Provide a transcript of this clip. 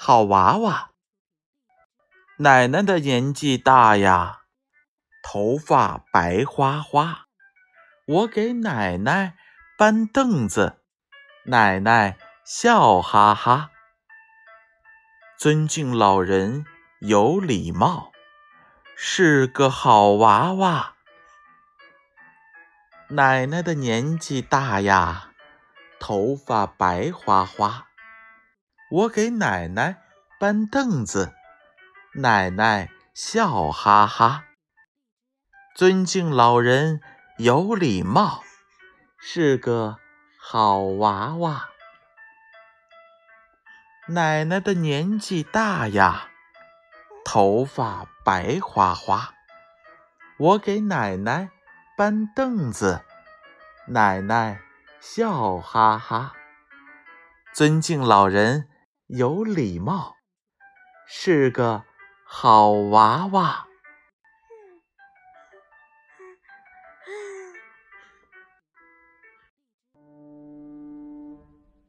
好娃娃。奶奶的年纪大呀，头发白花花。我给奶奶搬凳子，奶奶笑哈哈。尊敬老人有礼貌，是个好娃娃。奶奶的年纪大呀，头发白花花。我给奶奶搬凳子，奶奶笑哈哈。尊敬老人有礼貌，是个好娃娃。奶奶的年纪大呀，头发白花花。我给奶奶搬凳子，奶奶笑哈哈。尊敬老人有礼貌，是个好娃娃。